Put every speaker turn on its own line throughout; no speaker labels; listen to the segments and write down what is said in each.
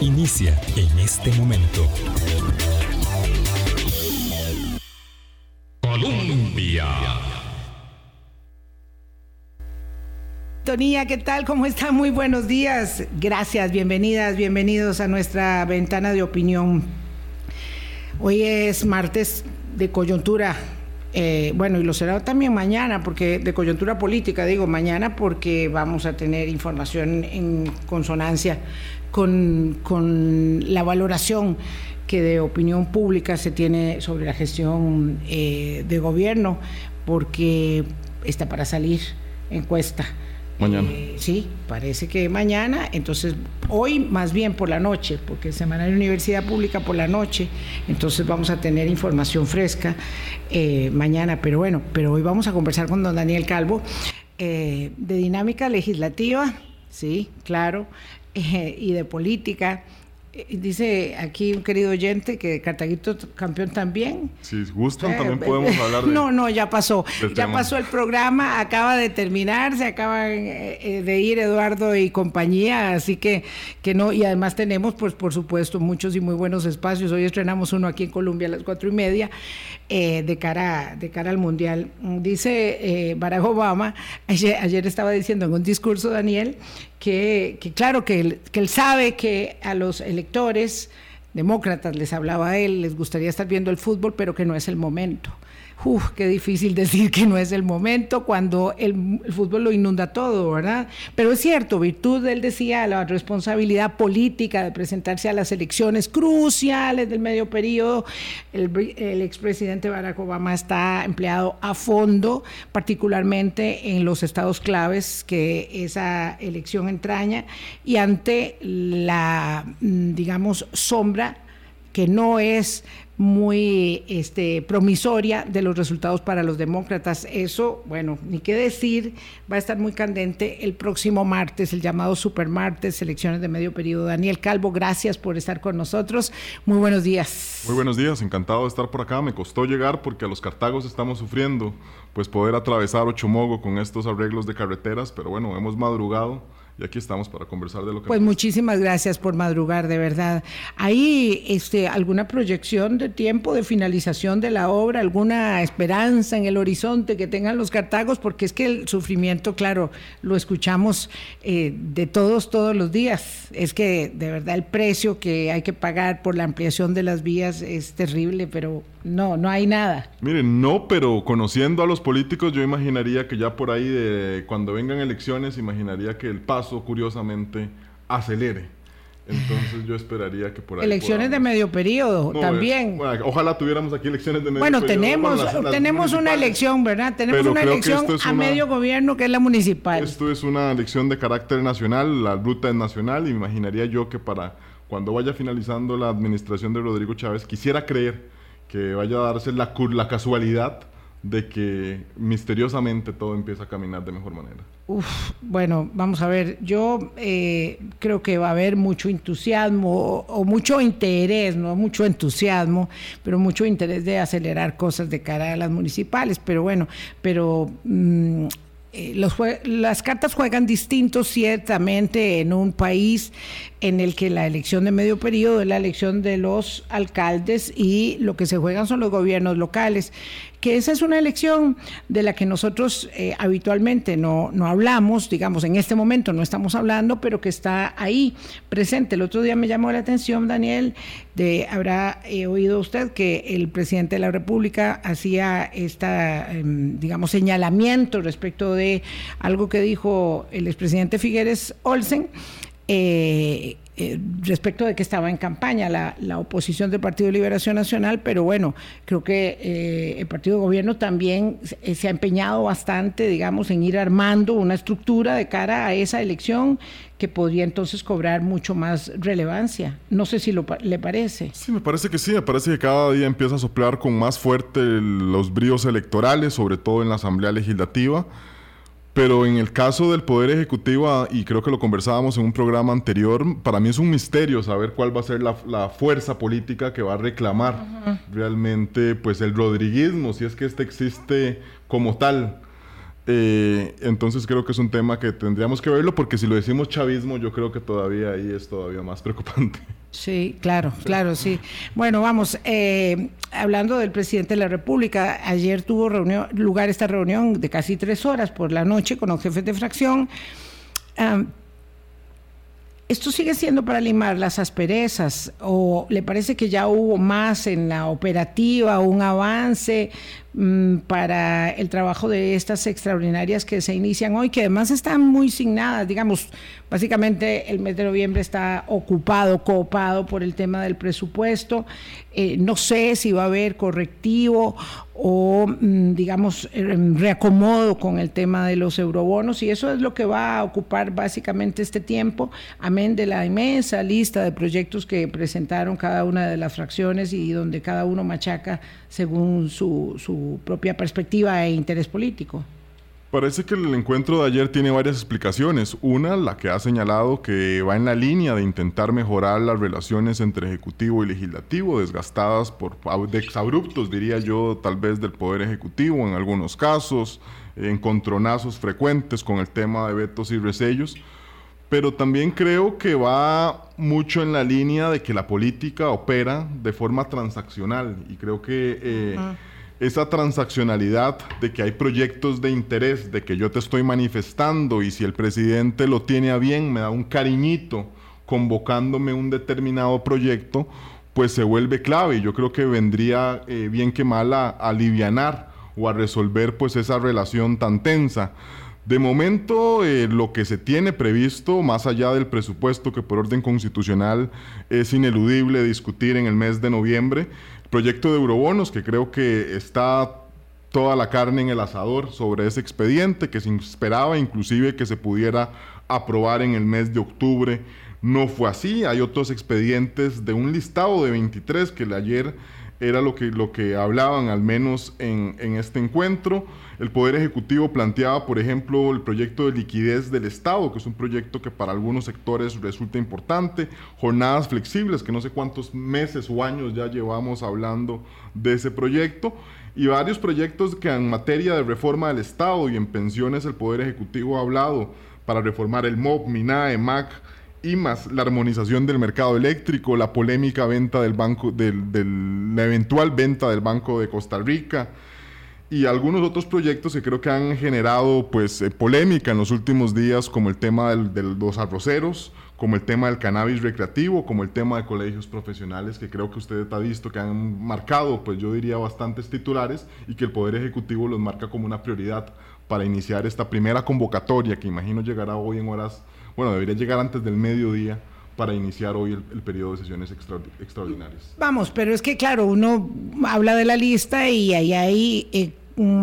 inicia en este momento. Colombia.
Tonía, ¿qué tal? ¿Cómo están? Muy buenos días. Gracias, bienvenidas, bienvenidos a nuestra ventana de opinión. Hoy es martes de coyuntura. Eh, bueno, y lo será también mañana, porque de coyuntura política, digo mañana, porque vamos a tener información en consonancia con, la valoración que de opinión pública se tiene sobre la gestión eh, de gobierno, porque está para salir encuesta
Mañana.
Eh, sí, parece que mañana. Entonces, hoy más bien por la noche, porque Semana de Universidad Pública por la noche. Entonces vamos a tener información fresca eh, mañana. Pero bueno, pero hoy vamos a conversar con don Daniel Calvo eh, de dinámica legislativa, sí, claro, y de política. Eh, dice aquí un querido oyente que Cartaguito campeón también.
Si gustan, también eh, podemos hablar de.
No, no, ya pasó. Ya pasó el programa, acaba de terminar, se acaban eh, de ir Eduardo y compañía, así que, que no. Y además tenemos, pues, por supuesto, muchos y muy buenos espacios. Hoy estrenamos uno aquí en Colombia a las cuatro y media, de, cara, de cara al Mundial. Dice Barack Obama, ayer, estaba diciendo en un discurso, Daniel, que, claro, que él, que sabe que a los electores demócratas, les hablaba a él, les gustaría estar viendo el fútbol, pero que no es el momento. Uf, qué difícil decir que no es el momento cuando el, fútbol lo inunda todo, ¿verdad? Pero es cierto, virtud, él decía, la responsabilidad política de presentarse a las elecciones cruciales del medio periodo. El, el expresidente Barack Obama está empleado a fondo, particularmente en los estados claves que esa elección entraña y ante la, mm, digamos, sombra que no es muy este, promisoria de los resultados para los demócratas. Eso, bueno, ni qué decir, va a estar muy candente el próximo martes, el llamado Super Martes, elecciones de medio periodo. Daniel Calvo, gracias por estar con nosotros. Muy buenos días.
Muy buenos días, encantado de estar por acá. Me costó llegar porque a los cartagos estamos sufriendo, pues poder atravesar Ochomogo con estos arreglos de carreteras, pero bueno, hemos madrugado y aquí estamos para conversar de lo que...
Pues muchísimas gracias por madrugar, de verdad. ¿Hay este, alguna proyección de tiempo de finalización de la obra, alguna esperanza en el horizonte que tengan los cartagos? Porque es que el sufrimiento, claro, lo escuchamos eh, de todos, todos los días. Es que de verdad el precio que hay que pagar por la ampliación de las vías es terrible, pero no, no hay nada.
Miren, no, pero conociendo a los políticos, yo imaginaría que ya por ahí, de, cuando vengan elecciones, imaginaría que el paso, curiosamente, acelere. Entonces yo esperaría que por ahí...
Elecciones de medio periodo también.
ojalá tuviéramos aquí elecciones de medio
bueno, Tenemos, bueno, tenemos una elección, ¿verdad? Tenemos una elección a medio gobierno que es la municipal.
Esto es una elección de carácter nacional, la ruta es nacional y me imaginaría yo que para cuando vaya finalizando la administración de Rodrigo Chávez, quisiera creer que vaya a darse la, la casualidad de que misteriosamente todo empieza a caminar de mejor manera.
Uf, bueno, vamos a ver, yo eh, creo que va a haber mucho entusiasmo o, mucho interés, no mucho entusiasmo, pero mucho interés de acelerar cosas de cara a las municipales, pero bueno, pero... Mm, eh, las cartas juegan distintos ciertamente en un país en el que la elección de medio periodo es la elección de los alcaldes y lo que se juegan son los gobiernos locales que esa es una elección de la que nosotros eh, habitualmente no, no hablamos, digamos, en este momento no estamos hablando, pero que está ahí presente. El otro día me llamó la atención, Daniel, de habrá eh, oído usted que el presidente de la República hacía esta, em, digamos, señalamiento respecto de algo que dijo el expresidente Figueres Olsen. Eh, eh, respecto de que estaba en campaña la, oposición del Partido de Liberación Nacional, pero bueno, creo que eh, el Partido de Gobierno también se, ha empeñado bastante, digamos, en ir armando una estructura de cara a esa elección que podría entonces cobrar mucho más relevancia. No sé si lo, le parece.
Sí, me parece que sí, me parece que cada día empieza a soplar con más fuerte los bríos electorales, sobre todo en la Asamblea Legislativa. Pero en el caso del Poder Ejecutivo, ah, y creo que lo conversábamos en un programa anterior, para mí es un misterio saber cuál va a ser la, fuerza política que va a reclamar realmente pues el rodriguismo, si es que este existe como tal. Eh, entonces creo que es un tema que tendríamos que verlo porque si lo decimos chavismo yo creo que todavía ahí es todavía más preocupante.
Sí, claro, claro, sí. Bueno, vamos, eh, hablando del presidente de la República, ayer tuvo reunión, lugar esta reunión de casi tres horas por la noche con los jefes de fracción. ¿Esto sigue siendo para limar las asperezas o le parece que ya hubo más en la operativa, un avance para el trabajo de estas extraordinarias que se inician hoy, que además están muy signadas, digamos, básicamente el mes de noviembre está ocupado, copado por el tema del presupuesto. Eh, no sé si va a haber correctivo o, mm, digamos, reacomodo con el tema de los eurobonos y eso es lo que va a ocupar básicamente este tiempo, amén de la inmensa lista de proyectos que presentaron cada una de las fracciones y donde cada uno machaca según su propia perspectiva e interés político.
Parece que el encuentro de ayer tiene varias explicaciones. Una, la que ha señalado que va en la línea de intentar mejorar las relaciones entre ejecutivo y legislativo, desgastadas por exabruptos, diría yo, tal vez del poder ejecutivo en algunos casos, encontronazos frecuentes con el tema de vetos y resellos. Pero también creo que va mucho en la línea de que la política opera de forma transaccional y creo que... Eh, esa transaccionalidad de que hay proyectos de interés, de que yo te estoy manifestando y si el presidente lo tiene a bien, me da un cariñito convocándome un determinado proyecto, pues se vuelve clave yo creo que vendría eh, bien que mal a, alivianar o a resolver pues esa relación tan tensa. De momento, eh, lo que se tiene previsto, más allá del presupuesto que por orden constitucional es ineludible discutir en el mes de noviembre, proyecto de eurobonos, que creo que está toda la carne en el asador sobre ese expediente, que se esperaba inclusive que se pudiera aprobar en el mes de octubre. No fue así, hay otros expedientes de un listado de 23 que ayer era lo que, lo que hablaban al menos en, en, este encuentro. El Poder Ejecutivo planteaba, por ejemplo, el proyecto de liquidez del Estado, que es un proyecto que para algunos sectores resulta importante, jornadas flexibles, que no sé cuántos meses o años ya llevamos hablando de ese proyecto, y varios proyectos que en materia de reforma del Estado y en pensiones el Poder Ejecutivo ha hablado para reformar el MOB, MINAE, MAC, y más la armonización del mercado eléctrico, la polémica venta del banco, la eventual venta del Banco de Costa Rica y algunos otros proyectos que creo que han generado pues eh, polémica en los últimos días, como el tema de los arroceros, como el tema del cannabis recreativo, como el tema de colegios profesionales, que creo que usted ha visto que han marcado, pues yo diría, bastantes titulares y que el Poder Ejecutivo los marca como una prioridad para iniciar esta primera convocatoria, que imagino llegará hoy en horas bueno, debería llegar antes del mediodía para iniciar hoy el, periodo de sesiones extraordinarias.
Vamos, pero es que claro, uno habla de la lista y ahí hay eh,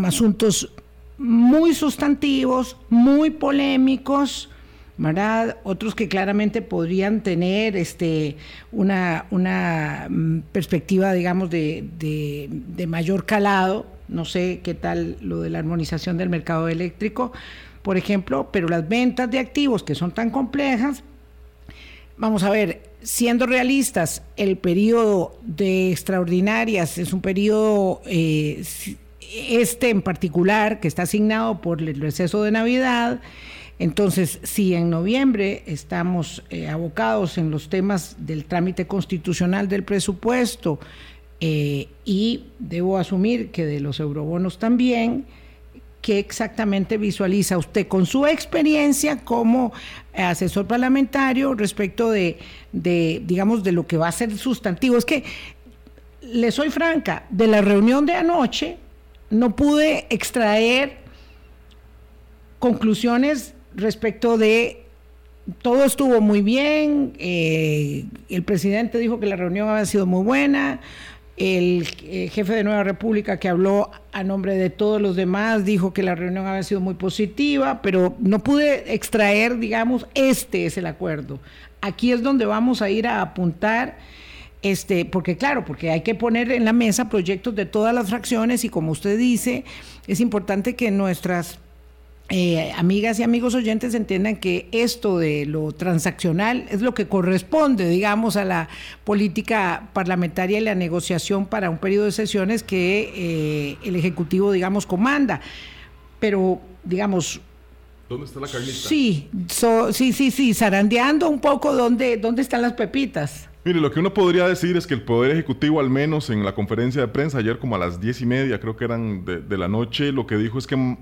asuntos muy sustantivos, muy polémicos, ¿verdad? Otros que claramente podrían tener este, una, una mm, perspectiva, digamos, de, de mayor calado. No sé qué tal lo de la armonización del mercado eléctrico, por ejemplo, pero las ventas de activos que son tan complejas, vamos a ver, siendo realistas, el periodo de extraordinarias es un periodo, eh, este en particular, que está asignado por el receso de Navidad. Entonces, si en noviembre estamos eh, abocados en los temas del trámite constitucional del presupuesto eh, y debo asumir que de los eurobonos también, qué exactamente visualiza usted con su experiencia como asesor parlamentario respecto de, digamos, de lo que va a ser sustantivo. Es que, le soy franca, de la reunión de anoche no pude extraer conclusiones respecto de todo estuvo muy bien, eh, el presidente dijo que la reunión había sido muy buena, el eh, jefe de Nueva República que habló a nombre de todos los demás dijo que la reunión había sido muy positiva, pero no pude extraer, digamos, este es el acuerdo. Aquí es donde vamos a ir a apuntar, este, porque claro, porque hay que poner en la mesa proyectos de todas las fracciones y como usted dice, es importante que nuestras eh, amigas y amigos oyentes entiendan que esto de lo transaccional es lo que corresponde, digamos, a la política parlamentaria y la negociación para un periodo de sesiones que eh, el Ejecutivo, digamos, comanda. Pero digamos,
¿Dónde está la carnita?
Sí, sí, sí, sí, zarandeando un poco dónde, dónde están las pepitas.
Mire, lo que uno podría decir es que el Poder Ejecutivo, al menos en la conferencia de prensa, ayer como a las diez y media, creo que eran de, la noche, lo que dijo es que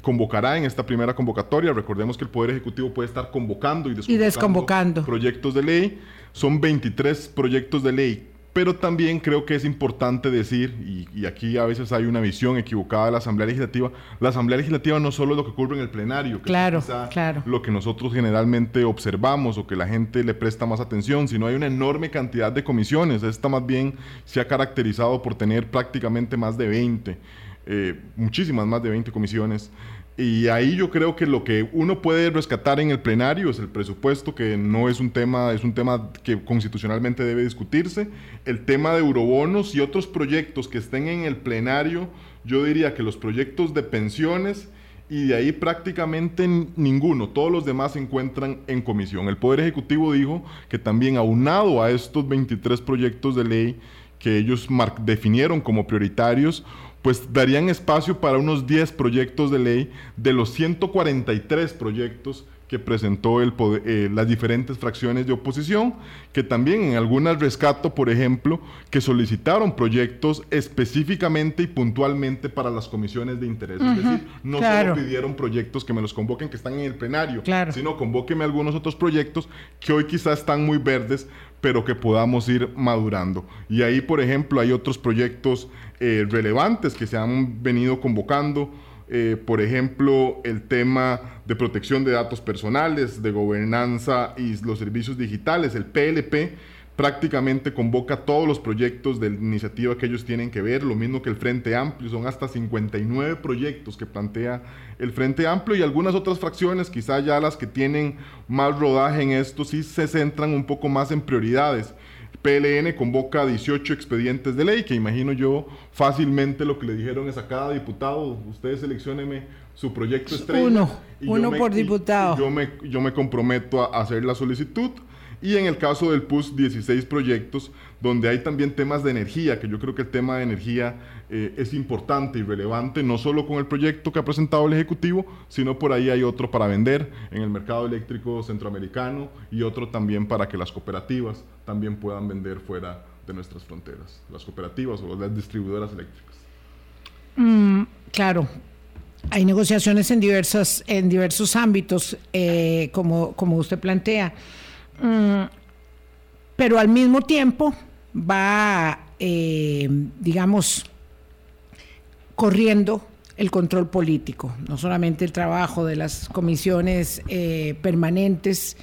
convocará en esta primera convocatoria. Recordemos que el Poder Ejecutivo puede estar convocando y desconvocando, y desconvocando. proyectos de ley. Son 23 proyectos de ley pero también creo que es importante decir, y, aquí a veces hay una visión equivocada de la Asamblea Legislativa, la Asamblea Legislativa no solo es lo que ocurre en el plenario, que
claro,
es
claro.
lo que nosotros generalmente observamos o que la gente le presta más atención, sino hay una enorme cantidad de comisiones. Esta más bien se ha caracterizado por tener prácticamente más de 20, eh, muchísimas más de 20 comisiones. Y ahí yo creo que lo que uno puede rescatar en el plenario es el presupuesto, que no es un tema, es un tema que constitucionalmente debe discutirse. El tema de eurobonos y otros proyectos que estén en el plenario, yo diría que los proyectos de pensiones y de ahí prácticamente ninguno, todos los demás se encuentran en comisión. El Poder Ejecutivo dijo que también aunado a estos 23 proyectos de ley que ellos definieron como prioritarios, pues darían espacio para unos 10 proyectos de ley de los 143 proyectos que presentó el eh, las diferentes fracciones de oposición, que también en algunas rescato, por ejemplo, que solicitaron proyectos específicamente y puntualmente para las comisiones de interés. es decir, no solo pidieron proyectos que me los convoquen que están en el plenario, sino convóqueme algunos otros proyectos que hoy quizás están muy verdes, pero que podamos ir madurando. Y ahí, por ejemplo, hay otros proyectos eh, relevantes que se han venido convocando. Eh, por ejemplo, el tema de protección de datos personales, de gobernanza y los servicios digitales, el PLP, prácticamente convoca todos los proyectos de iniciativa que ellos tienen que ver, lo mismo que el Frente Amplio, son hasta 59 proyectos que plantea el Frente Amplio y algunas otras fracciones, quizá ya las que tienen más rodaje en esto, sí se centran un poco más en prioridades. PLN convoca 18 expedientes de ley, que imagino yo fácilmente lo que le dijeron es a cada diputado, ustedes seleccionenme su proyecto estrella.
Uno, uno por diputado.
yo, me, yo me comprometo a hacer la solicitud y en el caso del PUS, 16 proyectos, donde hay también temas de energía, que yo creo que el tema de energía eh, es importante y relevante, no solo con el proyecto que ha presentado el Ejecutivo, sino por ahí hay otro para vender en el mercado eléctrico centroamericano y otro también para que las cooperativas también puedan vender fuera de nuestras fronteras, las cooperativas o las distribuidoras eléctricas.
Mm, claro, hay negociaciones en, diversas, en diversos ámbitos, eh, como, como usted plantea. Mm, pero al mismo tiempo va, eh, digamos, corriendo el control político, no solamente el trabajo de las comisiones eh, permanentes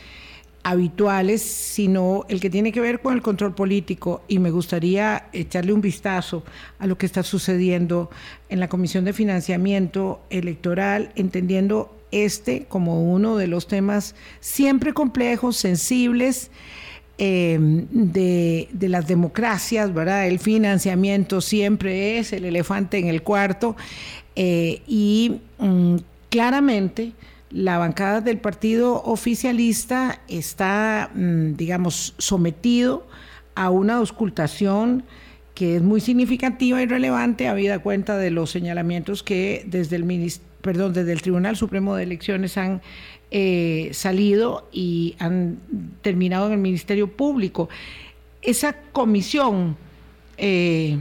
habituales, sino el que tiene que ver con el control político. Y me gustaría echarle un vistazo a lo que está sucediendo en la Comisión de Financiamiento Electoral, entendiendo este como uno de los temas siempre complejos, sensibles, em, de, las democracias, ¿verdad? El financiamiento siempre es el elefante en el cuarto eh, y mm, claramente la bancada del partido oficialista está, mm, digamos, sometido a una auscultación que es muy significativa y relevante, habida cuenta de los señalamientos que desde el perdón, desde el Tribunal Supremo de Elecciones han eh, salido y han terminado en el Ministerio Público. Esa comisión eh,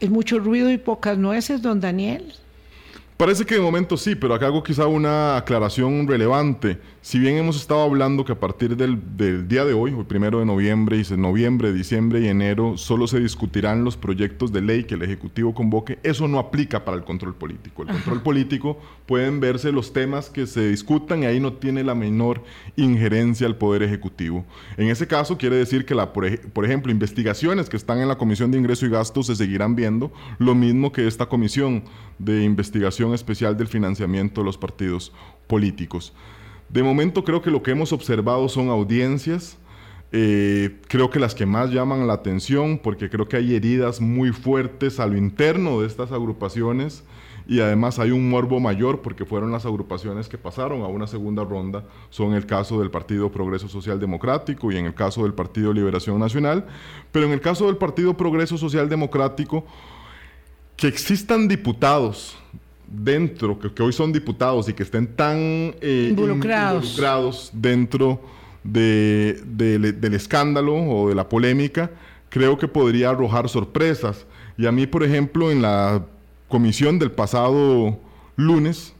es mucho ruido y pocas nueces, don Daniel.
Parece que de momento sí, pero acá hago quizá una aclaración relevante. Si bien hemos estado hablando que a partir del, día de hoy, el primero de noviembre, y noviembre, diciembre y enero, solo se discutirán los proyectos de ley que el Ejecutivo convoque, eso no aplica para el control político. El control político pueden verse los temas que se discutan y ahí no tiene la menor injerencia el Poder Ejecutivo. En ese caso quiere decir que, la, por, por ejemplo, investigaciones que están en la Comisión de Ingreso y Gasto se seguirán viendo, lo mismo que esta Comisión de Investigación Especial del Financiamiento de los Partidos Políticos. De momento creo que lo que hemos observado son audiencias, eh, creo que las que más llaman la atención, porque creo que hay heridas muy fuertes a lo interno de estas agrupaciones y además hay un morbo mayor porque fueron las agrupaciones que pasaron a una segunda ronda, son el caso del Partido Progreso Social Democrático y en el caso del Partido Liberación Nacional, pero en el caso del Partido Progreso Social Democrático, que existan diputados dentro, que, hoy son diputados y que estén tan
eh, involucrados.
dentro del escándalo o de la polémica, creo que podría arrojar sorpresas. Y a mí, por ejemplo, en la comisión del pasado lunes,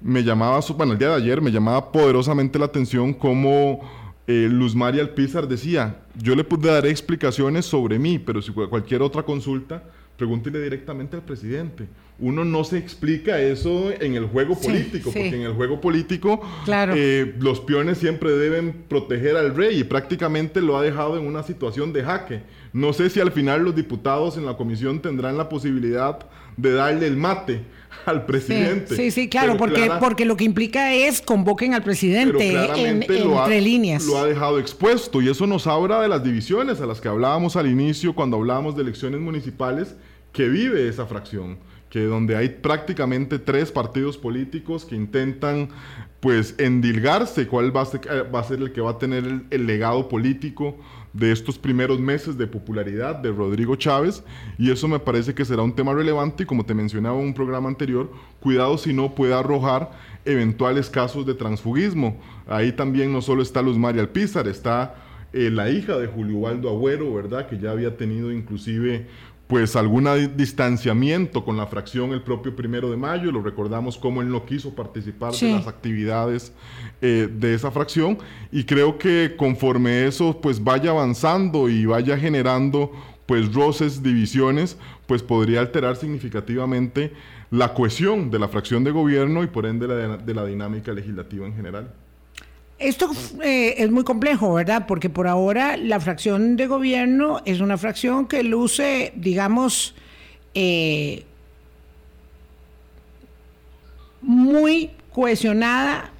me llamaba, bueno, el día de ayer me llamaba poderosamente la atención cómo eh, Luz María Alpizar decía, yo le pude dar explicaciones sobre mí, pero si cualquier otra consulta, pregúntele directamente al presidente. Uno no se explica eso en el juego político, porque en el juego político eh, los peones siempre deben proteger al rey y prácticamente lo ha dejado en una situación de jaque. No sé si al final los diputados en la comisión tendrán la posibilidad de darle el mate al presidente.
Sí, sí, claro, porque, porque lo que implica es convoquen al presidente en, entre líneas.
Lo ha dejado expuesto y eso nos habla de las divisiones a las que hablábamos al inicio cuando hablábamos de elecciones municipales que vive esa fracción, que donde hay prácticamente tres partidos políticos que intentan pues endilgarse cuál va a ser, eh, el que va a tener el, legado político de estos primeros meses de popularidad de Rodrigo Chávez y eso me parece que será un tema relevante y como te mencionaba en un programa anterior, cuidado si no puede arrojar eventuales casos de transfugismo. Ahí también no solo está Luz María Alpizar, está eh, la hija de Julio Waldo Agüero, ¿verdad? Que ya había tenido inclusive pues algún distanciamiento con la fracción el propio primero de mayo, lo recordamos como él no quiso participar de las actividades eh, de esa fracción y creo que conforme eso pues vaya avanzando y vaya generando pues roces, divisiones, pues podría alterar significativamente la cohesión de la fracción de gobierno y por ende de la dinámica legislativa en general.
Esto eh, es muy complejo, ¿verdad? Porque por ahora la fracción de gobierno es una fracción que luce, digamos, eh, muy cohesionada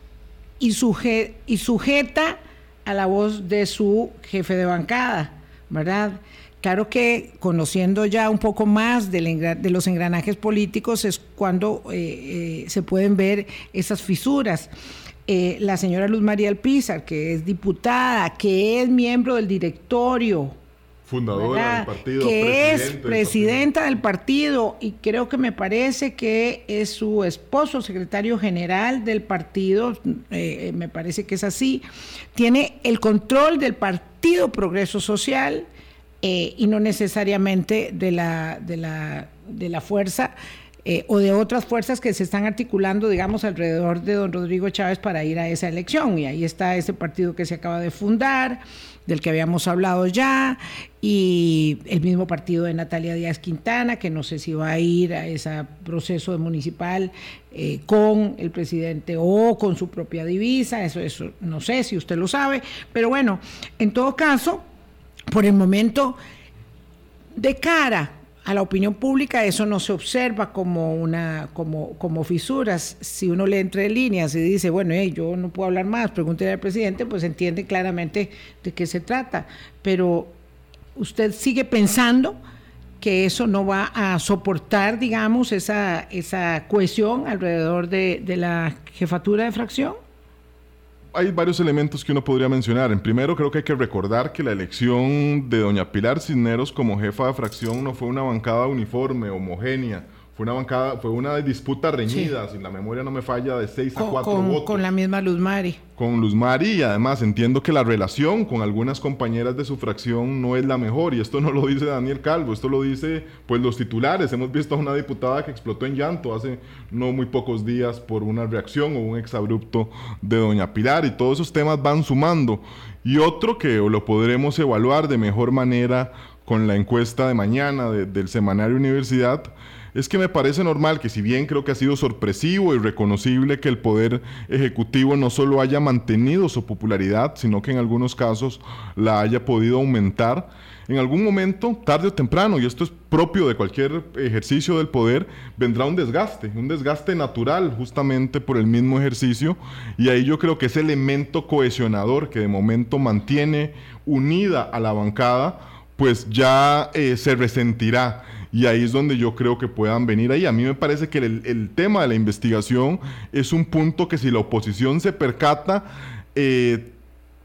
y, sujeta a la voz de su jefe de bancada, ¿verdad? Claro que conociendo ya un poco más de los engranajes políticos es cuando eh, se pueden ver esas fisuras. Eh, la señora Luz María Alpizar, que es diputada, que es miembro del directorio.
Fundadora del partido.
Que es presidenta del partido. y creo que me parece que es su esposo, secretario general del partido, eh, me parece que es así, tiene el control del Partido Progreso Social eh, y no necesariamente de la, de la, de la fuerza eh, o de otras fuerzas que se están articulando, digamos, alrededor de don Rodrigo Chávez para ir a esa elección. Y ahí está ese partido que se acaba de fundar, del que habíamos hablado ya, y el mismo partido de Natalia Díaz Quintana, que no sé si va a ir a ese proceso municipal eh, con el presidente o con su propia divisa, eso, eso no sé si usted lo sabe, pero bueno, en todo caso, por el momento, de cara a la opinión pública eso no se observa como una como, como fisuras. Si uno lee entre líneas y dice, bueno, yo no puedo hablar más, pregúntele al presidente, pues entiende claramente de qué se trata. Pero usted sigue pensando que eso no va a soportar, digamos, esa, esa cohesión alrededor de, de la jefatura de fracción
hay varios elementos que uno podría mencionar. En primero, creo que hay que recordar que la elección de doña Pilar Cisneros como jefa de fracción no fue una bancada uniforme, homogénea fue una bancada, fue una disputa reñida, si la memoria no me falla, de 6 a 4 votos.
Con la misma Luz Mari.
Con Luz Mari y además entiendo que la relación con algunas compañeras de su fracción no es la mejor y esto no lo dice Daniel Calvo, esto lo dice pues los titulares. Hemos visto a una diputada que explotó en llanto hace no muy pocos días por una reacción o un exabrupto de doña Pilar y todos esos temas van sumando. Y otro que lo podremos evaluar de mejor manera con la encuesta de mañana del semanario Universidad es que me parece normal que si bien creo que ha sido sorpresivo y reconocible que el Poder Ejecutivo no solo haya mantenido su popularidad, sino que en algunos casos la haya podido aumentar, en algún momento, tarde o temprano, y esto es propio de cualquier ejercicio del poder, vendrá un desgaste, un desgaste natural justamente por el mismo ejercicio, y ahí yo creo que ese elemento cohesionador que de momento mantiene unida a la bancada, pues ya eh, se resentirá y ahí es donde yo creo que puedan venir ahí. A mí me parece que el, tema de la investigación es un punto que si la oposición se percata, eh,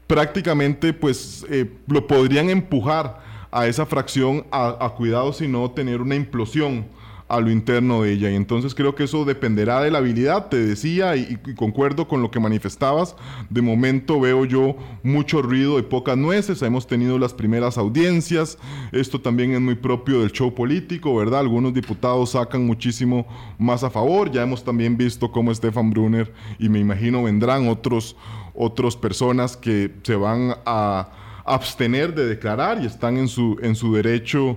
prácticamente pues eh, lo podrían empujar a esa fracción a, a cuidado si no tener una implosión a lo interno de ella. Y entonces creo que eso dependerá de la habilidad, te decía, y, concuerdo con lo que manifestabas. De momento veo yo mucho ruido y pocas nueces. Hemos tenido las primeras audiencias. Esto también es muy propio del show político, ¿verdad? Algunos diputados sacan muchísimo más a favor. Ya hemos también visto cómo Stefan Brunner, y me imagino vendrán otros, otros personas que se van a abstener de declarar y están en su, en su derecho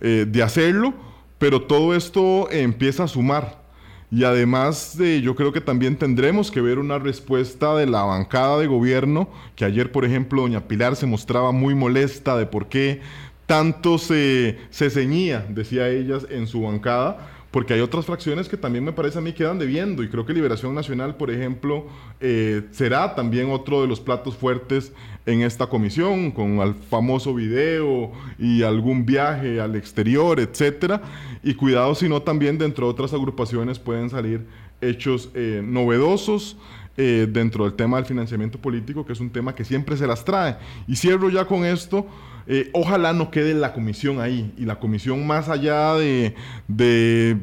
eh, de hacerlo pero todo esto empieza a sumar. Y además de, yo creo que también tendremos que ver una respuesta de la bancada de gobierno, que ayer, por ejemplo, doña Pilar se mostraba muy molesta de por qué tanto se, se ceñía, decía ella, en su bancada porque hay otras fracciones que también me parece a mí quedan debiendo y creo que Liberación Nacional, por ejemplo, eh, será también otro de los platos fuertes en esta comisión, con el famoso video y algún viaje al exterior, etcétera. Y cuidado si no también dentro de otras agrupaciones pueden salir hechos eh, novedosos. Eh, dentro del tema del financiamiento político, que es un tema que siempre se las trae. Y cierro ya con esto, eh, ojalá no quede la comisión ahí y la comisión más allá de,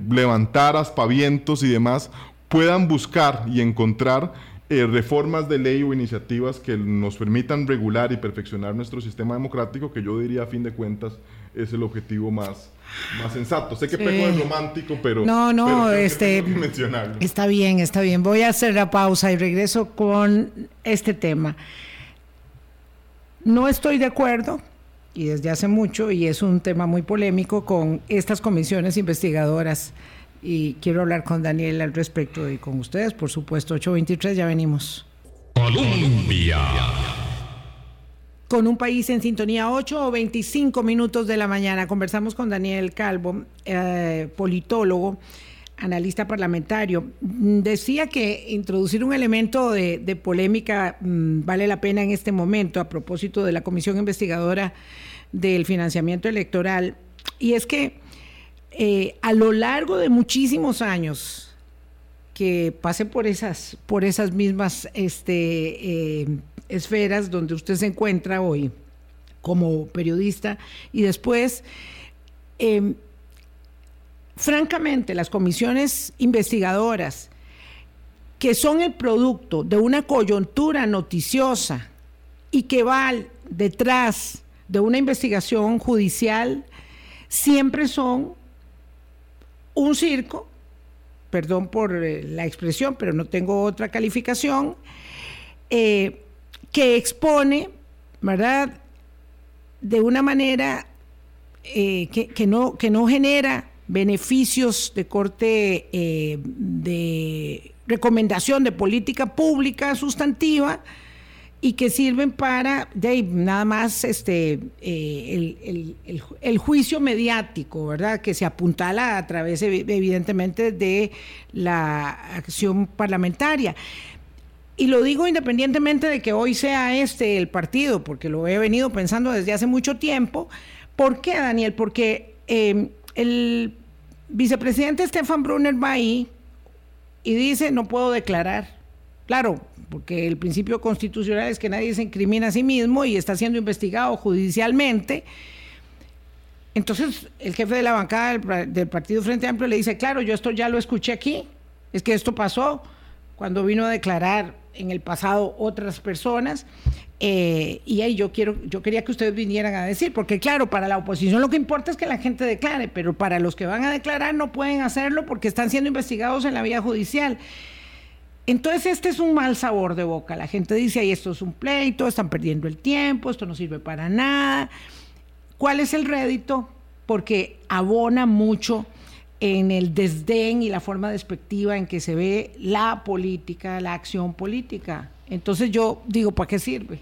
levantar aspavientos y demás, puedan buscar y encontrar eh, reformas de ley o iniciativas que nos permitan regular y perfeccionar nuestro sistema democrático, que yo diría a fin de cuentas es el objetivo más, más sensato. Sé que sí. es romántico, pero
no, no, este está bien, está bien. Voy a hacer la pausa y regreso con este tema. No estoy de acuerdo y desde hace mucho, y es un tema muy polémico con estas comisiones investigadoras. Y quiero hablar con Daniel al respecto y con ustedes, por supuesto. 823, ya venimos. Colombia. Con un país en sintonía, 8 o 25 minutos de la mañana. Conversamos con Daniel Calvo, eh, politólogo, analista parlamentario. Decía que introducir un elemento de, polémica mm, vale la pena en este momento a propósito de la comisión investigadora del financiamiento electoral. Y es que eh, a lo largo de muchísimos años que pase por esas, por esas mismas este, eh, esferas donde usted se encuentra hoy como periodista y después, em, francamente, las comisiones investigadoras que son el producto de una coyuntura noticiosa y que va detrás de una investigación judicial siempre son un circo, perdón por eh, la expresión, pero no tengo otra calificación, eh, que expone, ¿verdad?, de una manera eh, que, no, que no genera beneficios de corte de recomendación de política pública sustantiva, y que sirven para nada más este, eh, el, juicio mediático, ¿verdad? Que se apuntala a través, evidentemente, de la acción parlamentaria. Y lo digo independientemente de que hoy sea este el partido, porque lo he venido pensando desde hace mucho tiempo. ¿Por qué, Daniel? Porque em, el vicepresidente Stefan Brunner va ahí y dice, no puedo declarar. Claro, porque el principio constitucional es que nadie se incrimina a sí mismo y está siendo investigado judicialmente. Entonces, el jefe de la bancada del, Partido Frente Amplio le dice, claro, yo esto ya lo escuché aquí, es que esto pasó cuando vino a declarar en el pasado otras personas, eh, y ahí yo, quiero, yo quería que ustedes vinieran a decir, porque claro, para la oposición lo que importa es que la gente declare, pero para los que van a declarar no pueden hacerlo porque están siendo investigados en la vía judicial. Entonces este es un mal sabor de boca. La gente dice, ahí esto es un pleito, están perdiendo el tiempo, esto no sirve para nada. ¿Cuál es el rédito? Porque abona mucho en el desdén y la forma despectiva en que se ve la política, la acción política. Entonces yo digo, ¿para qué sirve?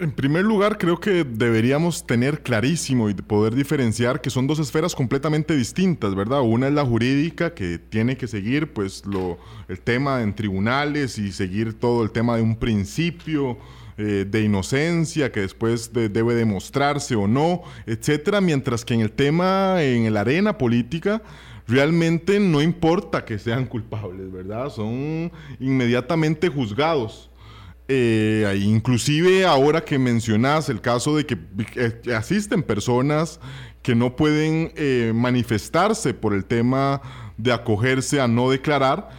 En primer lugar, creo que deberíamos tener clarísimo y poder diferenciar que son dos esferas completamente distintas, ¿verdad? Una es la jurídica, que tiene que seguir pues lo, el tema en tribunales y seguir todo el tema de un principio eh, de inocencia que después debe demostrarse o no, etcétera, mientras que en el tema, en la arena política, realmente no importa que sean culpables, ¿verdad? Son inmediatamente juzgados. Eh, inclusive ahora que mencionas el caso de que asisten personas que no pueden eh, manifestarse por el tema de acogerse a no declarar.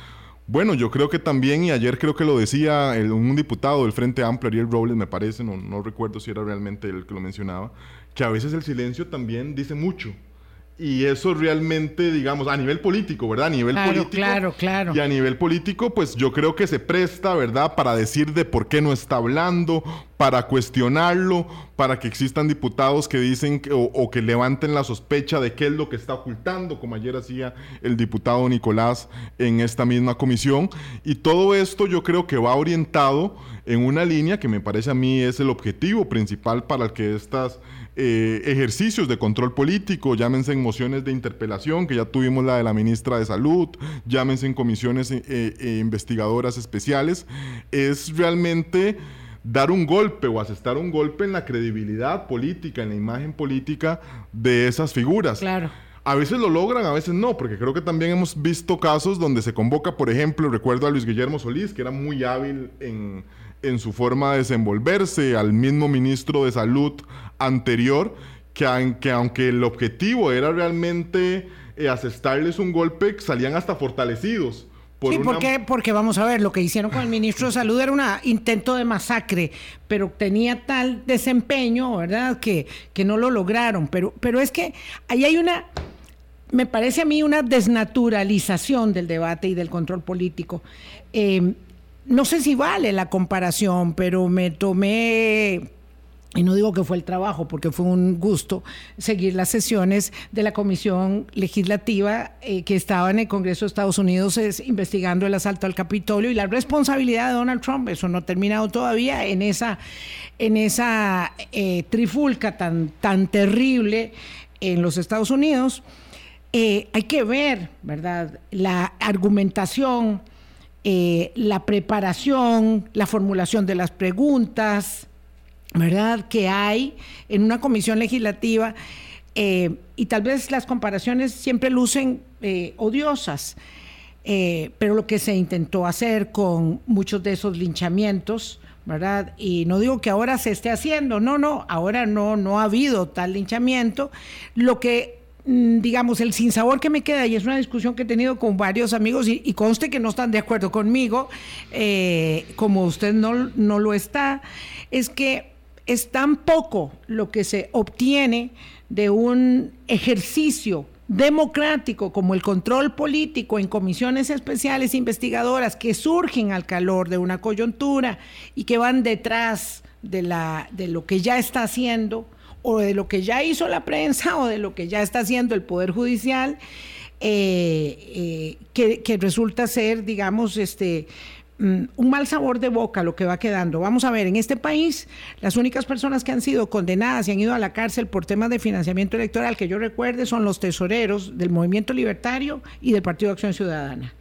Bueno, yo creo que también, y ayer creo que lo decía un diputado del Frente Amplio, Ariel Robles, me parece, no, no recuerdo si era realmente el que lo mencionaba, que a veces el silencio también dice mucho y eso realmente, digamos, a nivel político, ¿verdad? A nivel político.
Claro, claro.
Y a nivel político, pues yo creo que se presta, ¿verdad? Para decir de por qué no está hablando, para cuestionarlo, para que existan diputados que dicen o, que levanten la sospecha de qué es lo que está ocultando, como ayer hacía el diputado Nicolás en esta misma comisión. Y todo esto yo creo que va orientado en una línea que me parece a mí es el objetivo principal para el que estas eh, ejercicios de control político, llámense en mociones de interpelación, que ya tuvimos la de la ministra de Salud, llámense en comisiones eh, eh, investigadoras especiales, es realmente dar un golpe o asestar un golpe en la credibilidad política, en la imagen política de esas figuras.
Claro.
A veces lo logran, a veces no, porque creo que también hemos visto casos donde se convoca, por ejemplo, recuerdo a Luis Guillermo Solís, que era muy hábil en, en su forma de desenvolverse, al mismo ministro de Salud anterior, que, aunque el objetivo era realmente eh, asestarles un golpe, salían hasta fortalecidos.
sí, porque, porque vamos a ver, lo que hicieron con el ministro de Salud era un intento de masacre, pero tenía tal desempeño, ¿verdad?, que, que no lo lograron. Pero, pero es que ahí hay una, me parece a mí una desnaturalización del debate y del control político. Eh, no sé si vale la comparación, pero me tomé y no digo que fue el trabajo, porque fue un gusto seguir las sesiones de la comisión legislativa eh, que estaba en el Congreso de Estados Unidos investigando el asalto al Capitolio y la responsabilidad de Donald Trump. Eso no ha terminado todavía en esa, en esa eh, trifulca tan, tan terrible en los Estados Unidos. Eh, hay que ver, ¿verdad?, la argumentación eh, la preparación, la formulación de las preguntas, ¿verdad? Que hay en una comisión legislativa. Eh, y tal vez las comparaciones siempre lucen eh, odiosas, pero lo que se intentó hacer con muchos de esos linchamientos, ¿verdad? Y no digo que ahora se esté haciendo, no, no, ahora no, no ha habido tal linchamiento. Lo que digamos, el sinsabor que me queda, y es una discusión que he tenido con varios amigos, y, conste que no están de acuerdo conmigo, eh, como usted no, no lo está, es que es tan poco lo que se obtiene de un ejercicio democrático como el control político en comisiones especiales investigadoras que surgen al calor de una coyuntura y que van detrás de, la, de lo que ya está haciendo o de lo que ya hizo la prensa o de lo que ya está haciendo el Poder Judicial, eh, eh, que, resulta ser, digamos, este mm, un mal sabor de boca lo que va quedando. Vamos a ver, en este país las únicas personas que han sido condenadas y han ido a la cárcel por temas de financiamiento electoral que yo recuerde son los tesoreros del Movimiento Libertario y del Partido Acción Ciudadana.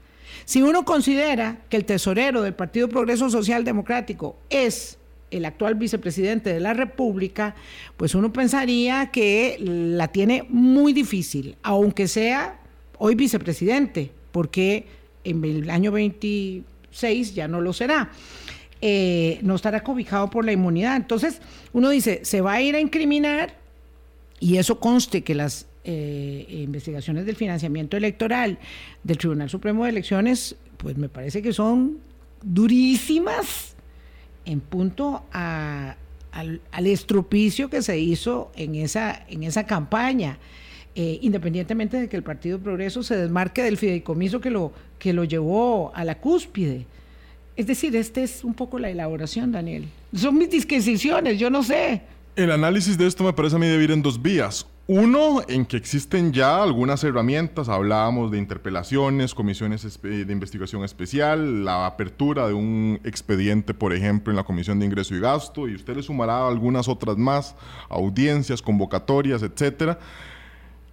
Si uno considera que el tesorero del Partido Progreso Social Democrático es el actual vicepresidente de la República, pues uno pensaría que la tiene muy difícil, aunque sea hoy vicepresidente, porque en el año 26 ya no lo será. Eh, no estará cobijado por la inmunidad. Entonces, uno dice, se va a ir a incriminar, y eso conste que las eh, investigaciones del financiamiento electoral del Tribunal Supremo de Elecciones, pues me parece que son durísimas en punto al, estropicio que se hizo en esa, en esa campaña. Eh, independientemente de que el Partido Progreso se desmarque del fideicomiso que lo, que lo llevó a la cúspide. Es decir, esta es un poco la elaboración, Daniel. Son mis disquisiciones, yo no sé.
El análisis de esto me parece a mí debe ir en dos vías. Uno, en que existen ya algunas herramientas, hablábamos de interpelaciones, comisiones de investigación especial, la apertura de un expediente, por ejemplo, en la Comisión de Ingreso y Gasto, y usted le sumará algunas otras más, audiencias, convocatorias, etcétera,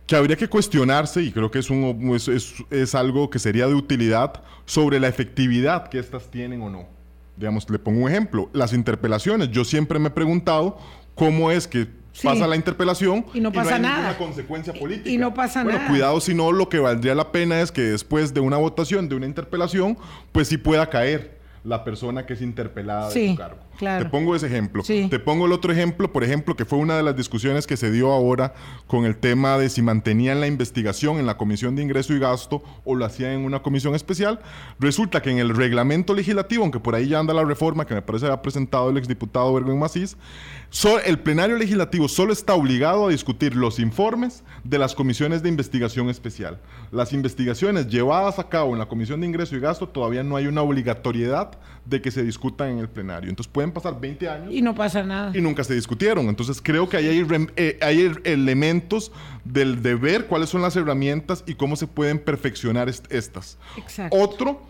que habría que cuestionarse, y creo que es, algo que sería de utilidad, sobre la efectividad que éstas tienen o no. Digamos, le pongo un ejemplo, las interpelaciones. Yo siempre me he preguntado cómo es que pasa la interpelación
y no pasa nada.
Ninguna consecuencia política.
Y no pasa
bueno,
nada.
Cuidado, si no, lo que valdría la pena es que después de una votación, de una interpelación, pues sí pueda caer la persona que es interpelada de su cargo. Te pongo ese ejemplo. Te pongo el otro ejemplo, por ejemplo, que fue una de las discusiones que se dio ahora con el tema de si mantenían la investigación en la Comisión de Ingreso y Gasto o lo hacían en una comisión especial. Resulta que en el reglamento legislativo, aunque por ahí ya anda la reforma que me parece ha presentado el exdiputado Bergen Macís, el plenario legislativo solo está obligado a discutir los informes de las comisiones de investigación especial. Las investigaciones llevadas a cabo en la Comisión de Ingreso y Gasto todavía no hay una obligatoriedad de que se discutan en el plenario. Entonces pueden pasar 20 años.
Y no pasa nada.
Y nunca se discutieron. Entonces creo que ahí hay, eh, hay elementos del deber, cuáles son las herramientas y cómo se pueden perfeccionar estas. Exacto. Otro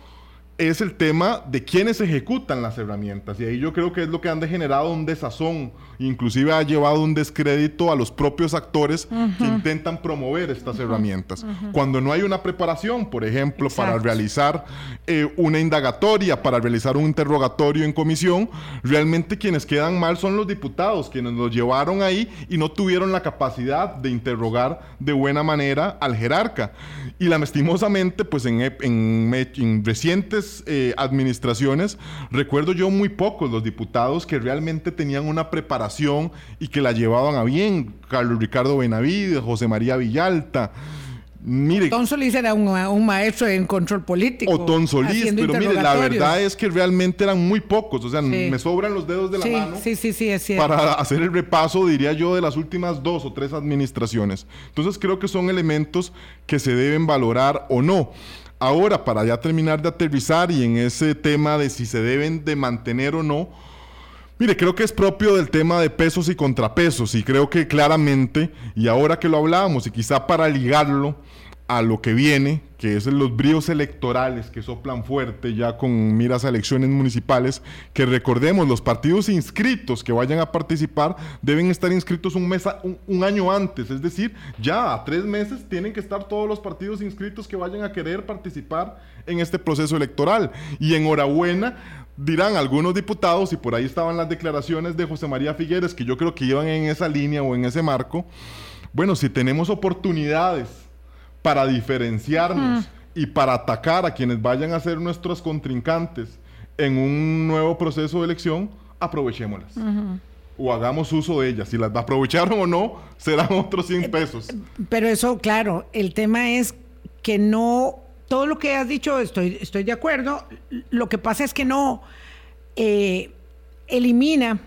es el tema de quiénes ejecutan las herramientas. Y ahí yo creo que es lo que han degenerado un desazón, inclusive ha llevado un descrédito a los propios actores que intentan promover estas herramientas. Cuando no hay una preparación, por ejemplo, para realizar eh, una indagatoria, para realizar un interrogatorio en comisión, realmente quienes quedan mal son los diputados, quienes los llevaron ahí y no tuvieron la capacidad de interrogar de buena manera al jerarca. Y lastimosamente, pues en, en recientes eh, administraciones, recuerdo yo muy pocos los diputados que realmente tenían una preparación y que la llevaban a bien. Carlos Ricardo Benavides, José María Villalta.
Mire, Otón Solís era un, maestro en control político.
Otón Solís, pero mire, la verdad es que realmente eran muy pocos. O sea, me sobran los dedos de la mano.
Sí, sí, sí, es
cierto. Para hacer el repaso, diría yo, de las últimas dos o tres administraciones. Entonces creo que son elementos que se deben valorar o no. Ahora, para ya terminar de aterrizar y en ese tema de si se deben de mantener o no, mire, creo que es propio del tema de pesos y contrapesos y creo que claramente, y ahora que lo hablábamos y quizá para ligarlo, a lo que viene, que es los bríos electorales que soplan fuerte ya con miras a elecciones municipales, que recordemos, los partidos inscritos que vayan a participar deben estar inscritos un, mes un, año antes, es decir, ya a tres meses tienen que estar todos los partidos inscritos que vayan a querer participar en este proceso electoral. Y enhorabuena, dirán algunos diputados, y por ahí estaban las declaraciones de José María Figueres, que yo creo que iban en esa línea o en ese marco, bueno, si tenemos oportunidades, para diferenciarnos y para atacar a quienes vayan a ser nuestros contrincantes en un nuevo proceso de elección, aprovechémoslas. O hagamos uso de ellas. Si las aprovecharon o no, serán otros 100 eh, pesos.
Pero eso, claro, el tema es que no, todo lo que has dicho, estoy, estoy de acuerdo. Lo que pasa es que no eh, elimina,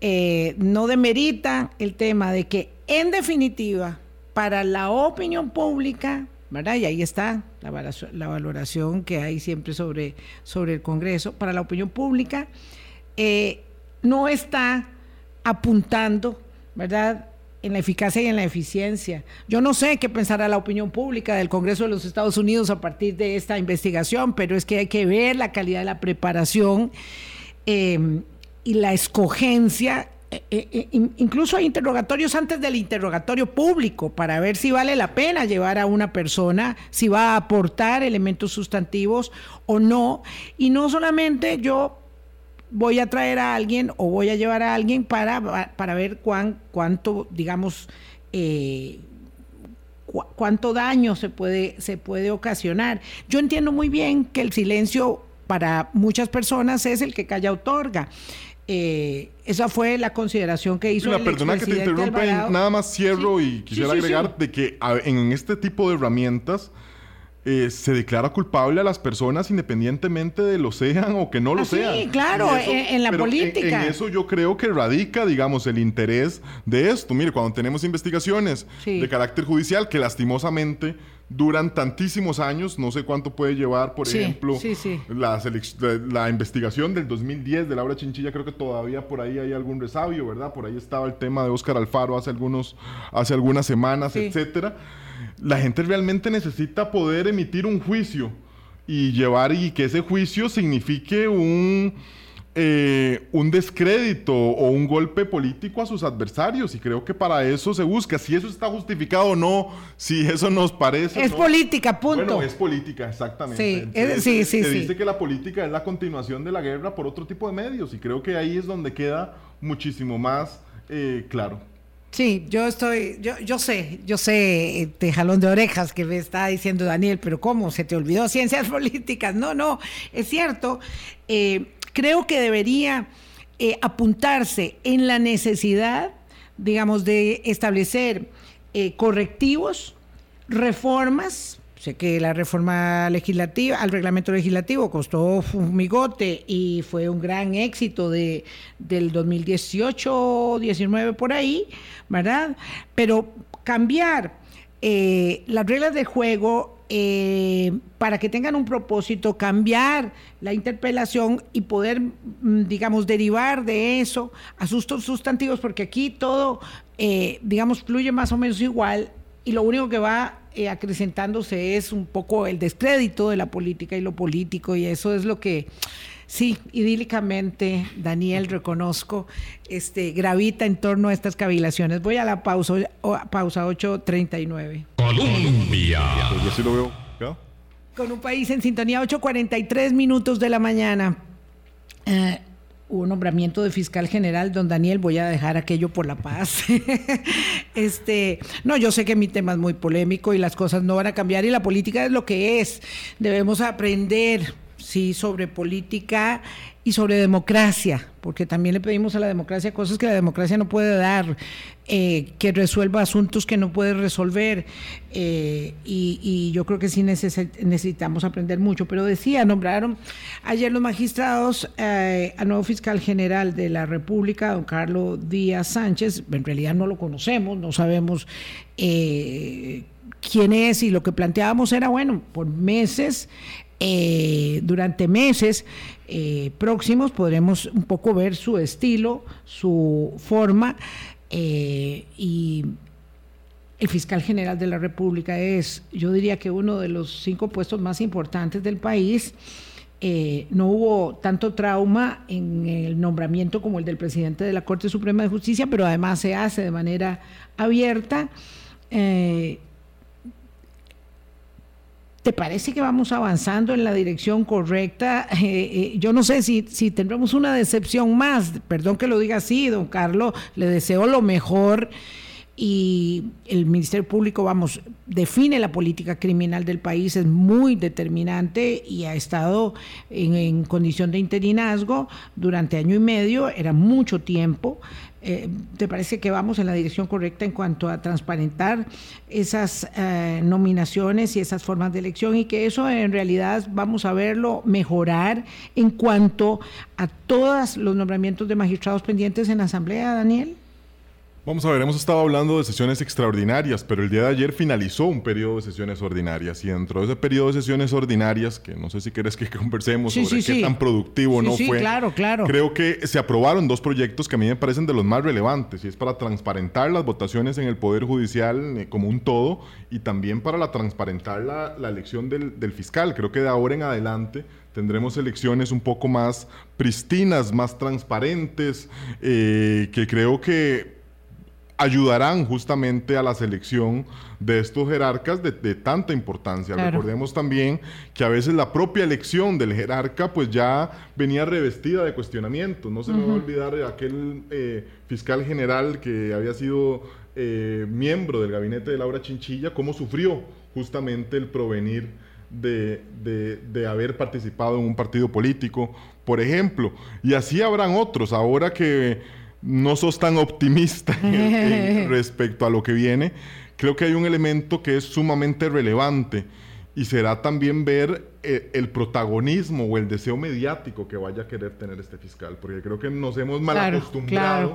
eh, no demerita el tema de que, en definitiva, para la opinión pública, ¿verdad? Y ahí está la valoración, que hay siempre sobre, sobre el Congreso, para la opinión pública, eh, no está apuntando, ¿verdad? en la eficacia y en la eficiencia. Yo no sé qué pensará la opinión pública del Congreso de los Estados Unidos a partir de esta investigación, pero es que hay que ver la calidad de la preparación eh, y la escogencia eh, eh, eh, incluso hay interrogatorios antes del interrogatorio público para ver si vale la pena llevar a una persona, si va a aportar elementos sustantivos o no. Y no solamente yo voy a traer a alguien o voy a llevar a alguien para, para ver cuán, cuánto, digamos, cuánto daño se puede, se puede ocasionar. Yo entiendo muy bien que el silencio para muchas personas es el que calla otorga. Eh, esa fue la consideración que hizo.
La perdona que te interrumpa, nada más cierro y quisiera agregar de que en este tipo de herramientas eh, se declara culpable a las personas independientemente de lo sean o que no lo ah, sean.
Sí, claro, en, la política.
En, eso yo creo que radica, digamos, el interés de esto. Mire, cuando tenemos investigaciones de carácter judicial que lastimosamente duran tantísimos años, no sé cuánto puede llevar, por ejemplo, La, la, investigación del 2010 de Laura Chinchilla, creo que todavía por ahí hay algún resabio, ¿verdad? Por ahí estaba el tema de Óscar Alfaro hace, algunos, hace algunas semanas, etcétera. La gente realmente necesita poder emitir un juicio y llevar y que ese juicio signifique un, eh, un descrédito o un golpe político a sus adversarios y creo que para eso se busca. Si eso está justificado o no, si eso nos parece...
Es política, punto.
Bueno, es política, exactamente. Sí, sí, sí. Se dice que la política es la continuación de la guerra por otro tipo de medios y creo que ahí es donde queda muchísimo más eh, claro.
Sí, yo estoy, yo, yo sé, yo sé, de jalón de orejas que me está diciendo Daniel, pero ¿cómo? ¿Se te olvidó ciencias políticas? No, no, es cierto. Eh, creo que debería eh, apuntarse en la necesidad, digamos, de establecer eh, correctivos, reformas. Sé que la reforma legislativa, al reglamento legislativo costó un migote y fue un gran éxito de, del 2018, 19 por ahí, ¿verdad? Pero cambiar eh, las reglas de juego eh, para que tengan un propósito, cambiar la interpelación y poder, mm, digamos, derivar de eso a sus sustantivos, porque aquí todo, eh, digamos, fluye más o menos igual y lo único que va acrecentándose es un poco el descrédito de la política y lo político y eso es lo que Sí, idílicamente, Daniel, reconozco, este, gravita en torno a estas cavilaciones. Voy a la pausa, pausa 8.39. Colombia. Yo sí lo veo. Con un país en sintonía, 8.43 minutos de la mañana. Eh, hubo nombramiento de fiscal general, don Daniel, voy a dejar aquello por la paz. este, no, yo sé que mi tema es muy polémico y las cosas no van a cambiar y la política es lo que es. Debemos aprender sí, sobre política y sobre democracia, porque también le pedimos a la democracia cosas que la democracia no puede dar, eh, que resuelva asuntos que no puede resolver, eh, y, yo creo que sí necesitamos aprender mucho. Pero decía, nombraron ayer los magistrados eh, al nuevo fiscal general de la República, don Carlos Díaz Sánchez, en realidad no lo conocemos, no sabemos quién es, y lo que planteábamos era, bueno, por meses eh, durante meses eh, próximos podremos un poco ver su estilo, su forma eh, y el fiscal general de la República es, yo diría que uno de los cinco puestos más importantes del país. no hubo tanto trauma en el nombramiento como el del presidente de la Corte Suprema de Justicia, pero además se hace de manera abierta. ¿Te parece que vamos avanzando en la dirección correcta? Eh, eh, yo no sé si, si tendremos una decepción más, perdón que lo diga así, don Carlos, le deseo lo mejor y el Ministerio Público, vamos, define la política criminal del país, es muy determinante y ha estado en, en condición de interinazgo durante año y medio, era mucho tiempo. Eh, ¿Te parece que vamos en la dirección correcta en cuanto a transparentar esas eh, nominaciones y esas formas de elección y que eso en realidad vamos a verlo mejorar en cuanto a todos los nombramientos de magistrados pendientes en la Asamblea, Daniel?
Vamos a ver, hemos estado hablando de sesiones extraordinarias, pero el día de ayer finalizó un periodo de sesiones ordinarias y dentro de ese periodo de sesiones ordinarias, que no sé si quieres que conversemos sobre qué tan productivo no fue,
claro, claro.
creo que se aprobaron dos proyectos que a mí me parecen de los más relevantes y es para transparentar las votaciones en el Poder Judicial eh, como un todo y también para la transparentar la, elección del, fiscal. Creo que de ahora en adelante tendremos elecciones un poco más pristinas, más transparentes, eh, que creo que ayudarán justamente a la selección de estos jerarcas de, tanta importancia. Recordemos también que a veces la propia elección del jerarca pues ya venía revestida de cuestionamientos. No se me va a olvidar aquel eh, fiscal general que había sido eh, miembro del gabinete de Laura Chinchilla, cómo sufrió justamente el provenir de, de, haber participado en un partido político, por ejemplo. Y así habrán otros. Ahora que no sos tan optimista respecto a lo que viene, creo que hay un elemento que es sumamente relevante y será también ver eh, el, protagonismo o el deseo mediático que vaya a querer tener este fiscal, porque creo que nos hemos mal acostumbrado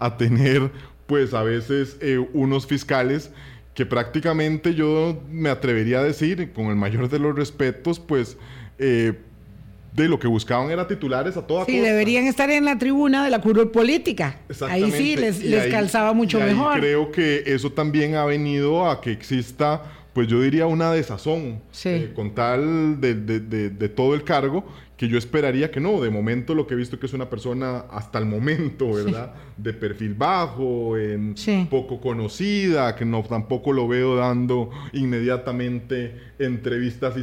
a tener, pues a veces, eh, unos fiscales que prácticamente yo me atrevería a decir, con el mayor de los respetos, pues... Eh, de lo que buscaban era titulares a toda
sí, deberían estar en la tribuna de la curva política. Ahí sí les, calzaba mucho mejor.
Creo que eso también ha venido a que exista, pues yo diría, una desazón eh, con tal de, de, todo el cargo que yo esperaría que no. De momento lo que he visto que es una persona hasta el momento, ¿verdad? De perfil bajo, en poco conocida, que no tampoco lo veo dando inmediatamente entrevistas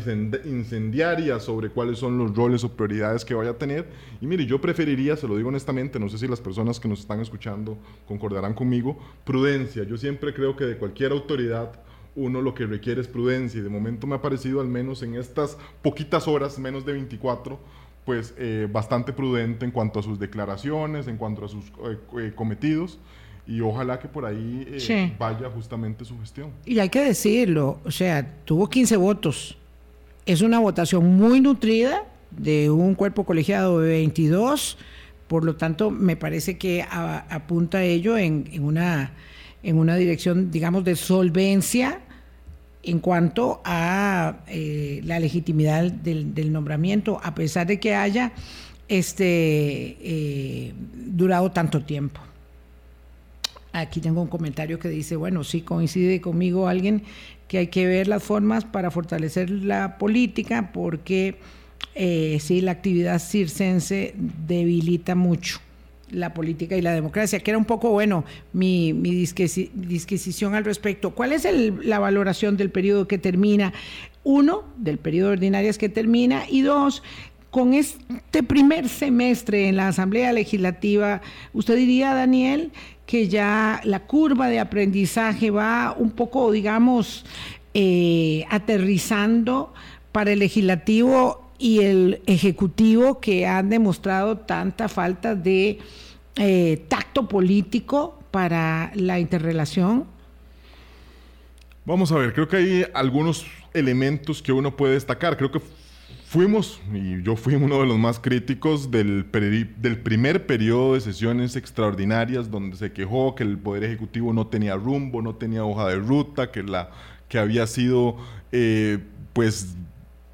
incendiarias sobre cuáles son los roles o prioridades que vaya a tener. Y mire, yo preferiría, se lo digo honestamente, no sé si las personas que nos están escuchando concordarán conmigo, prudencia. Yo siempre creo que de cualquier autoridad uno lo que requiere es prudencia y de momento me ha parecido al menos en estas poquitas horas, menos de 24, pues eh, bastante prudente en cuanto a sus declaraciones, en cuanto a sus cometidos y ojalá que por ahí vaya justamente su gestión.
Y hay que decirlo, o sea, tuvo 15 votos. Es una votación muy nutrida de un cuerpo colegiado de 22, por lo tanto me parece que apunta ello en, una, en una dirección, digamos, de solvencia en cuanto a eh, la legitimidad del, nombramiento, a pesar de que haya este, eh, durado tanto tiempo. Aquí tengo un comentario que dice, bueno, sí coincide conmigo alguien que hay que ver las formas para fortalecer la política porque eh, sí, la actividad circense debilita mucho la política y la democracia, que era un poco, bueno, mi, mi disquisición al respecto. ¿Cuál es la valoración del periodo que termina? Uno, del periodo ordinario que termina, y dos, con este primer semestre en la Asamblea Legislativa, ¿usted diría, Daniel, que ya la curva de aprendizaje va un poco, digamos, eh, aterrizando para el legislativo y el ejecutivo que han demostrado tanta falta de eh, tacto político para la interrelación?
Vamos a ver, creo que hay algunos elementos que uno puede destacar. Creo que Fuimos, y yo fui uno de los más críticos del, del primer periodo de sesiones extraordinarias donde se quejó que el Poder Ejecutivo no tenía rumbo, no tenía hoja de ruta, que, la, que había sido eh, pues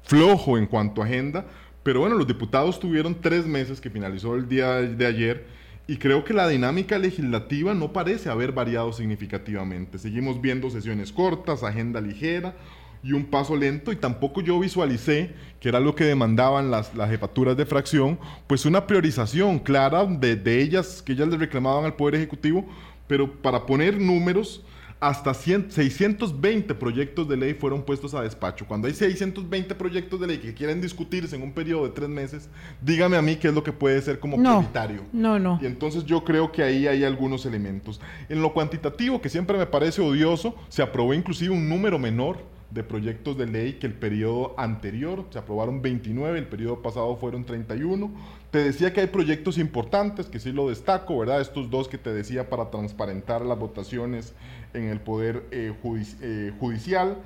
flojo en cuanto a agenda. Pero bueno, los diputados tuvieron tres meses que finalizó el día de ayer y creo que la dinámica legislativa no parece haber variado significativamente. Seguimos viendo sesiones cortas, agenda ligera y un paso lento y tampoco yo visualicé, que era lo que demandaban las, las jefaturas de fracción, pues una priorización clara de, de ellas, que ellas le reclamaban al Poder Ejecutivo, pero para poner números, hasta 620 proyectos de ley fueron puestos a despacho. Cuando hay 620 proyectos de ley que quieren discutirse en un periodo de tres meses, dígame a mí qué es lo que puede ser como prioritario.
No, no.
Y entonces yo creo que ahí hay algunos elementos. En lo cuantitativo, que siempre me parece odioso, se aprobó inclusive un número menor de proyectos de ley que el periodo anterior, se aprobaron 29, el periodo pasado fueron 31. Te decía que hay proyectos importantes, que sí lo destaco, ¿verdad? Estos dos que te decía para transparentar las votaciones en el Poder eh, eh, Judicial.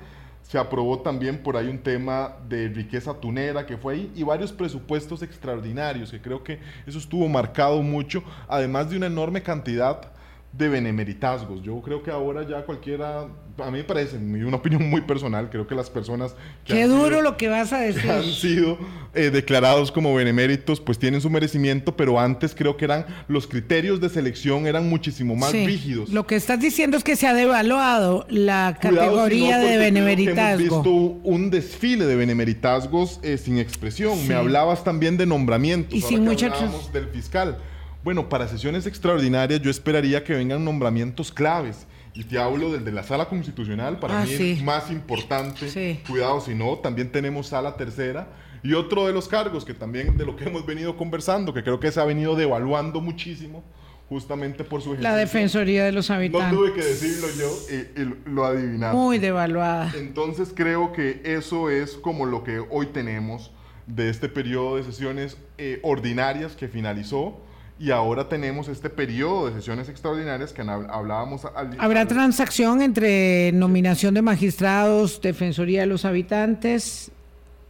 Se aprobó también por ahí un tema de riqueza tunera que fue ahí y varios presupuestos extraordinarios, que creo que eso estuvo marcado mucho, además de una enorme cantidad de benemeritazgos. Yo creo que ahora ya cualquiera, a mí me parece, una opinión muy personal, creo que las personas
que Qué duro lo que vas a decir.
han sido eh, declarados como beneméritos, pues tienen su merecimiento, pero antes creo que eran los criterios de selección eran muchísimo más rígidos.
Lo que estás diciendo es que se ha devaluado la categoría de benemeritazgo.
Hemos visto un desfile de benemeritazgos eh, sin expresión. Me hablabas también de nombramientos.
Y sin mucha
del fiscal. Bueno, para sesiones extraordinarias yo esperaría que vengan nombramientos claves. Y te hablo del de la sala constitucional, para
ah,
mí es más importante. Cuidado, si no, también tenemos sala tercera. Y otro de los cargos, que también de lo que hemos venido conversando, que creo que se ha venido devaluando muchísimo, justamente por su
La Defensoría de los Habitantes.
No tuve que decirlo yo y, lo adivinaste.
Muy devaluada.
Entonces creo que eso es como lo que hoy tenemos de este periodo de sesiones eh, ordinarias que finalizó y ahora tenemos este periodo de sesiones extraordinarias que hablábamos al
¿Habrá transacción entre nominación de magistrados, defensoría de los habitantes?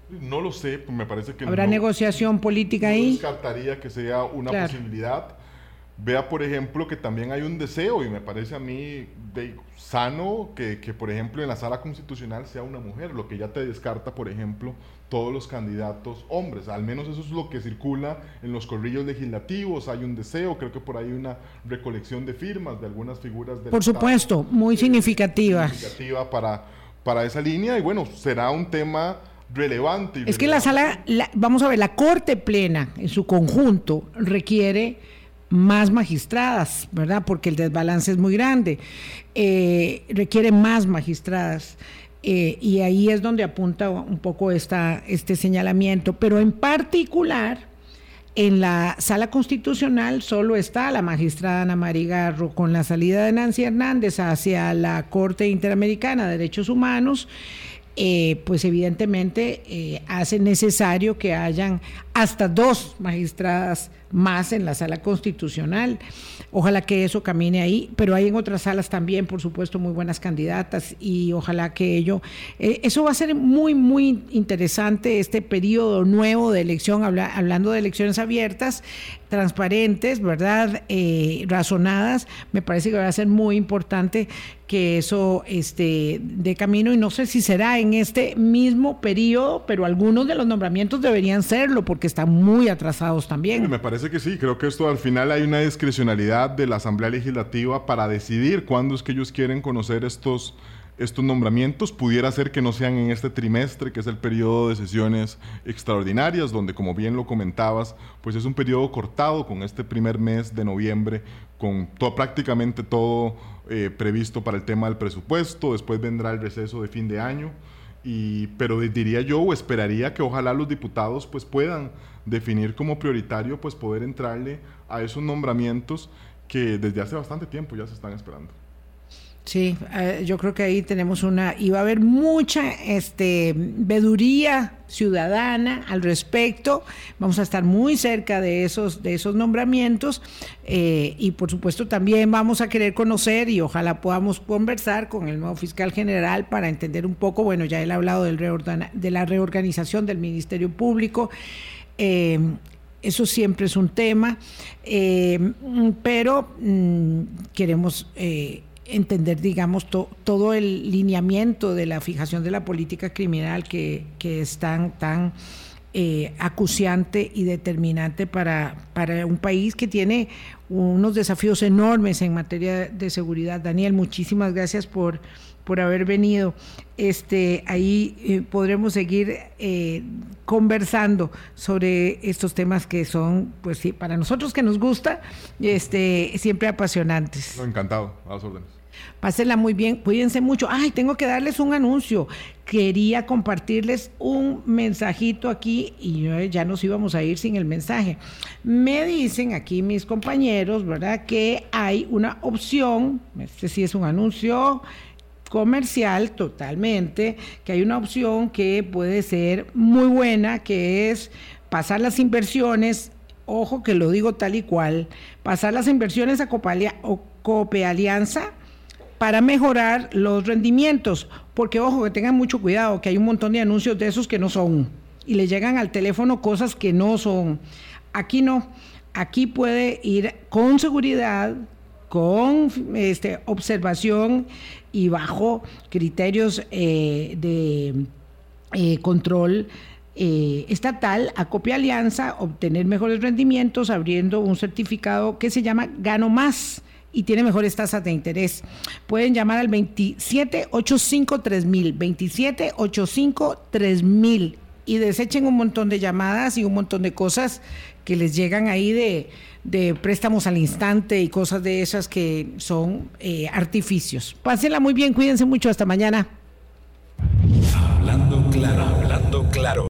No lo sé, me parece que
¿Habrá negociación política
no
ahí?
descartaría que sea una posibilidad. Vea, por ejemplo, que también hay un deseo, y me parece a mí sano, que, por ejemplo, en la sala constitucional sea una mujer, lo que ya te descarta, por ejemplo, todos los candidatos hombres. Al menos eso es lo que circula en los corrillos legislativos. Hay un deseo, creo que por ahí una recolección de firmas de algunas figuras
de... Por supuesto, muy significativas.
Significativa para, para esa línea, y bueno, será un tema relevante.
es que la sala, vamos a ver, la Corte Plena en su conjunto requiere más magistradas, ¿verdad? Porque el desbalance es muy grande. Eh, requiere más magistradas. Eh, y ahí es donde apunta un poco esta, este señalamiento. Pero en particular, en la sala constitucional solo está la magistrada Ana Marigarro con la salida de Nancy Hernández hacia la Corte Interamericana de Derechos Humanos. Eh, pues evidentemente hace necesario que hayan hasta dos magistradas más en la sala constitucional. Ojalá que eso camine ahí, pero hay en otras salas también, por supuesto, muy buenas candidatas y ojalá que ello, eh, eso va a ser muy, muy interesante este periodo nuevo de elección, hablando de elecciones abiertas, transparentes, ¿verdad? Eh, razonadas, me parece que va a ser muy importante que eso esté de camino y no sé si será en este mismo periodo, pero algunos de los nombramientos deberían serlo porque están muy atrasados también.
Me parece que sí, creo que esto al final hay una discrecionalidad de la Asamblea Legislativa para decidir cuándo es que ellos quieren conocer estos, estos nombramientos. Pudiera ser que no sean en este trimestre, que es el periodo de sesiones extraordinarias, donde como bien lo comentabas, pues es un periodo cortado con este primer mes de noviembre, con todo, prácticamente todo eh, previsto para el tema del presupuesto, después vendrá el receso de fin de año. Y, pero diría yo o esperaría que ojalá los diputados pues puedan definir como prioritario pues poder entrarle a esos nombramientos que desde hace bastante tiempo ya se están esperando.
Sí, eh, yo creo que ahí tenemos una, y va a haber mucha este, veduría ciudadana al respecto. Vamos a estar muy cerca de esos, de esos nombramientos eh, y por supuesto también vamos a querer conocer y ojalá podamos conversar con el nuevo fiscal general para entender un poco, bueno, ya él ha hablado del de la reorganización del Ministerio Público. Eh, eso siempre es un tema, pero mm, queremos entender, digamos, todo el lineamiento de la fijación de la política criminal que, es tan, tan acuciante y determinante para, para un país que tiene unos desafíos enormes en materia de seguridad. Daniel, muchísimas gracias por por haber venido. Este, ahí eh, podremos seguir eh, conversando sobre estos temas que son, pues sí, para nosotros que nos gusta, este, siempre apasionantes.
encantado, a las órdenes.
Pásenla muy bien, cuídense mucho. Ay, tengo que darles un anuncio. Quería compartirles un mensajito aquí y ya nos íbamos a ir sin el mensaje. Me dicen aquí mis compañeros, ¿verdad? Que hay una opción, este sí es un anuncio comercial totalmente, que hay una opción que puede ser muy buena, que es pasar las inversiones, ojo que lo digo tal y cual, pasar las inversiones a Cope Alianza para mejorar los rendimientos, porque ojo que tengan mucho cuidado, que hay un montón de anuncios de esos que no son y le llegan al teléfono cosas que no son. Aquí no, aquí puede ir con seguridad, con este, observación y bajo criterios eh, de eh, control eh, estatal, acopia alianza, obtener mejores rendimientos abriendo un certificado que se llama Gano Más y tiene mejores tasas de interés. Pueden llamar al 27853000, 27853000 y desechen un montón de llamadas y un montón de cosas que les llegan ahí de de préstamos al instante y cosas de esas que son eh, artificios. Pásenla muy bien, cuídense mucho, hasta mañana.
Hablando claro, hablando claro.